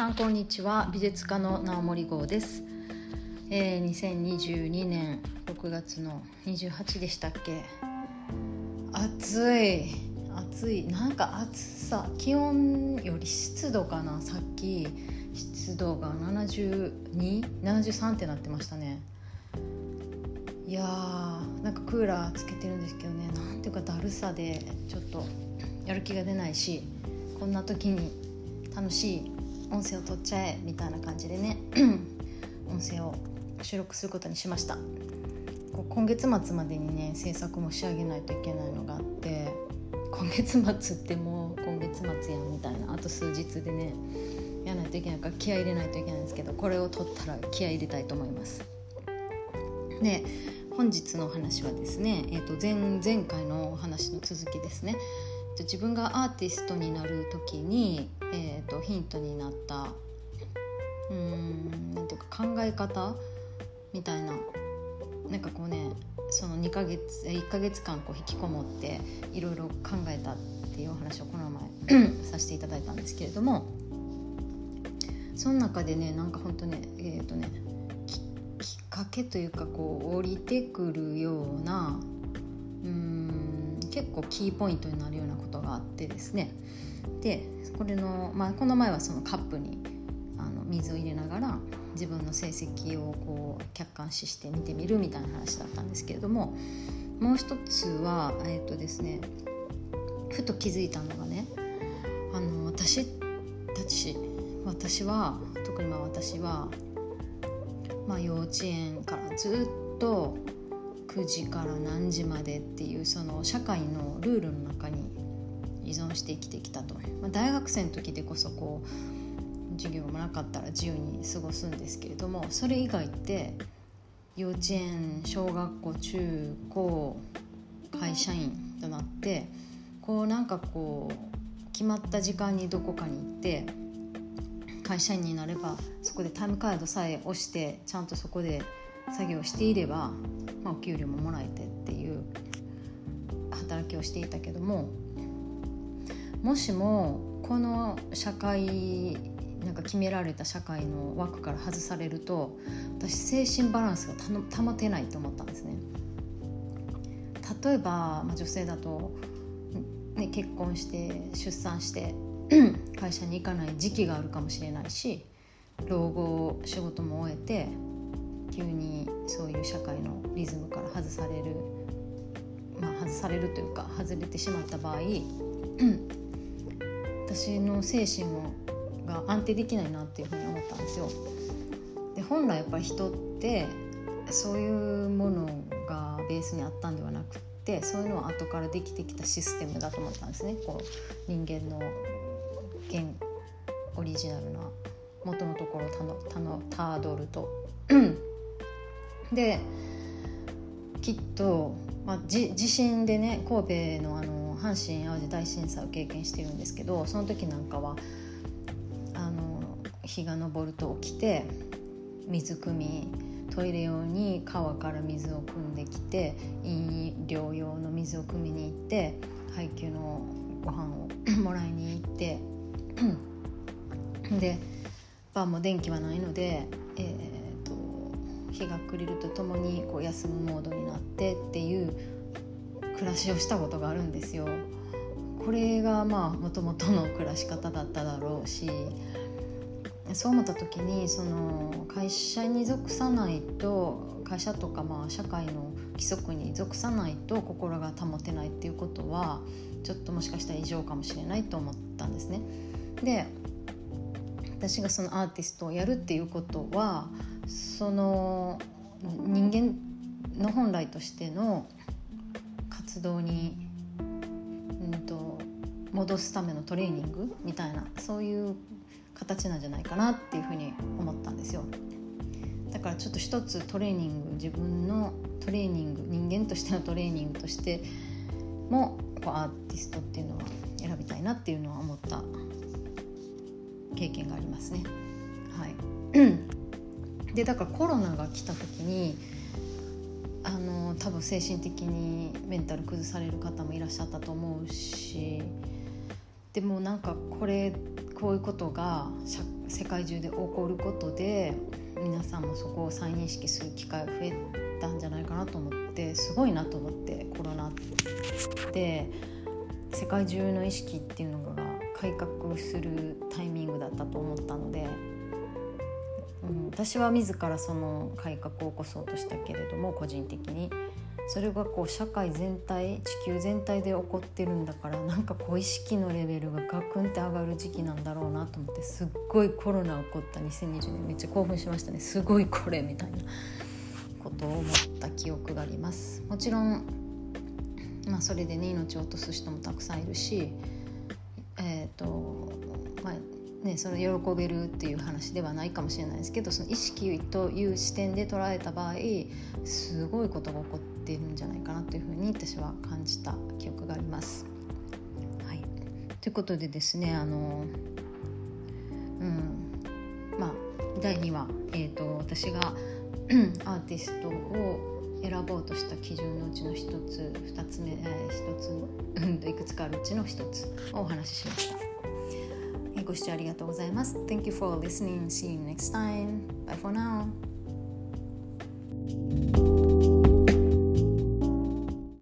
さんこんにちは。美術家の直森号です、えー、2022年6月の28でしたっけ？暑い。暑い。なんか暑さ気温より湿度かな？さっき湿度が 72?73 ってなってましたね。いやーなんかクーラーつけてるんですけどね。なんていうかだるさでちょっとやる気が出ないしこんな時に楽しい音声を取っちゃえみたいな感じでね 音声を収録することにしました。今月末までにね制作も仕上げないといけないのがあって今月末ってもう今月末やんみたいなあと数日でねやらないといけないから気合い入れないといけないんですけどこれを取ったら気合い入れたいと思います。で本日のお話はですね、えー、と前前回のお話の続きですね。自分がアーティストになる時に、えー、とヒントになったうんなんていうか考え方みたいななんかこうねその2ヶ月1ヶ月間こう引きこもっていろいろ考えたっていうお話をこの前 させていただいたんですけれどもその中でねなんか本当ねえっ、ー、とねきっかけというかこう降りてくるようなうん結構キーポイントになるようなことがあってですね。でこれの、まあ、この前はそのカップにあの水を入れながら自分の成績をこう客観視して見てみるみたいな話だったんですけれどももう一つはえっ、ー、とですねふと気づいたのがねあの私たち私は特にまあ私は、まあ、幼稚園からずっと9時から何時までっていうその社会のルールの中に依存して生きてきたと、まあ、大学生の時でこそこう授業もなかったら自由に過ごすんですけれどもそれ以外って幼稚園小学校中高会社員となってこうなんかこう決まった時間にどこかに行って会社員になればそこでタイムカードさえ押してちゃんとそこで作業していれば、まあ、お給料ももらえてっていう働きをしていたけどももしもこの社会なんか決められた社会の枠から外されると私精神バランスが保てないと思ったんですね。例えば、まあ、女性だと、ね、結婚して出産して会社に行かない時期があるかもしれないし老後仕事も終えて急にそういう社会のリズムから外されるまあ外されるというか外れてしまった場合私の精神もが安定できないなっていうふうに思ったんですよ。で本来やっぱり人ってそういうものがベースにあったんではなくってそういうのは後からできてきたシステムだと思ったんですね。こう人間の原オリジナルな元のところをたのたのたどると。できっと、まあ、地震でね神戸のあの阪神・淡路大震災を経験してるんですけどその時なんかはあの日が昇ると起きて水汲みトイレ用に川から水を汲んできて飲料用の水を汲みに行って配給のご飯を もらいに行ってで晩も電気はないので、日が暮れるとともにこう休むモードになってっていう暮らしをしたことがあるんですよ。これがまあもともとの暮らし方だっただろうしそう思った時にその会社に属さないと会社とかまあ社会の規則に属さないと心が保てないっていうことはちょっともしかしたら異常かもしれないと思ったんですね。で私がそのアーティストをやるっていうことはその人間の本来としての活動に、うんと、戻すためのトレーニングみたいなそういう形なんじゃないかなっていうふうに思ったんですよ。だからちょっと一つトレーニング自分のトレーニング人間としてのトレーニングとしてもこうアーティストっていうのは選びたいなっていうのは思った経験がありますね。はいでだからコロナが来た時にあの多分精神的にメンタル崩される方もいらっしゃったと思うしでもなんかこれこういうことが世界中で起こることで皆さんもそこを再認識する機会が増えたんじゃないかなと思ってすごいなと思ってコロナで。世界中の意識っていうのが改革するタイミングだったと思ったので、うん、私は自らその改革を起こそうとしたけれども個人的に。それがこう社会全体地球全体で起こってるんだからなんかこう意識のレベルがガクンって上がる時期なんだろうなと思ってすっごいコロナ起こった。2020年めっちゃ興奮しましたね。すごいこれみたいなことを思った記憶があります。もちろん、まあ、それでね命を落とす人もたくさんいるしえ、ー、とまあね、その喜べるっていう話ではないかもしれないですけどその意識という視点で捉えた場合すごいことが起こっているんじゃないかなというふうに私は感じた記憶があります。はい、ということでですねあの、うんまあ、第2話、えーと、私がアーティストを選ぼうとした基準のうちの一つ二つ目、えー、一つ、いくつかあるうちの一つをお話ししました。ご視聴ありがとうございます。Thank you for listening. See you next time. Bye for now.